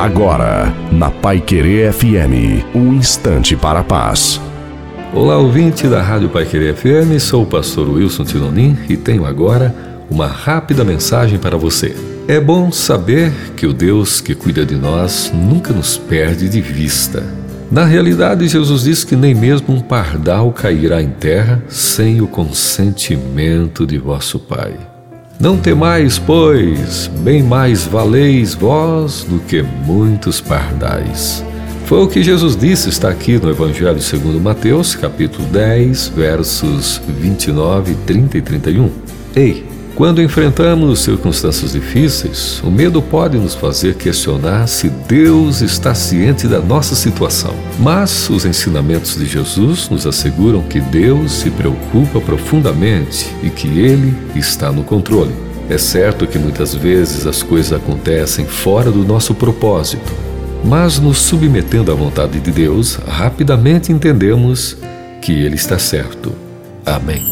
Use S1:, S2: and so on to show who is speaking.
S1: Agora, na Pai Querer FM, um instante para a paz.
S2: Olá, ouvinte da Rádio Pai Querer FM, sou o pastor Wilson Tinonim e tenho agora uma rápida mensagem para você. É bom saber que o Deus que cuida de nós nunca nos perde de vista. Na realidade, Jesus diz que nem mesmo um pardal cairá em terra sem o consentimento de vosso Pai. Não temais, pois, bem mais valeis vós do que muitos pardais. Foi o que Jesus disse, está aqui no Evangelho segundo Mateus, capítulo 10, versos 29, 30 e 31. Ei, quando enfrentamos circunstâncias difíceis, o medo pode nos fazer questionar se Deus está ciente da nossa situação. Mas os ensinamentos de Jesus nos asseguram que Deus se preocupa profundamente e que Ele está no controle. É certo que muitas vezes as coisas acontecem fora do nosso propósito, mas nos submetendo à vontade de Deus, rapidamente entendemos que Ele está certo. Amém.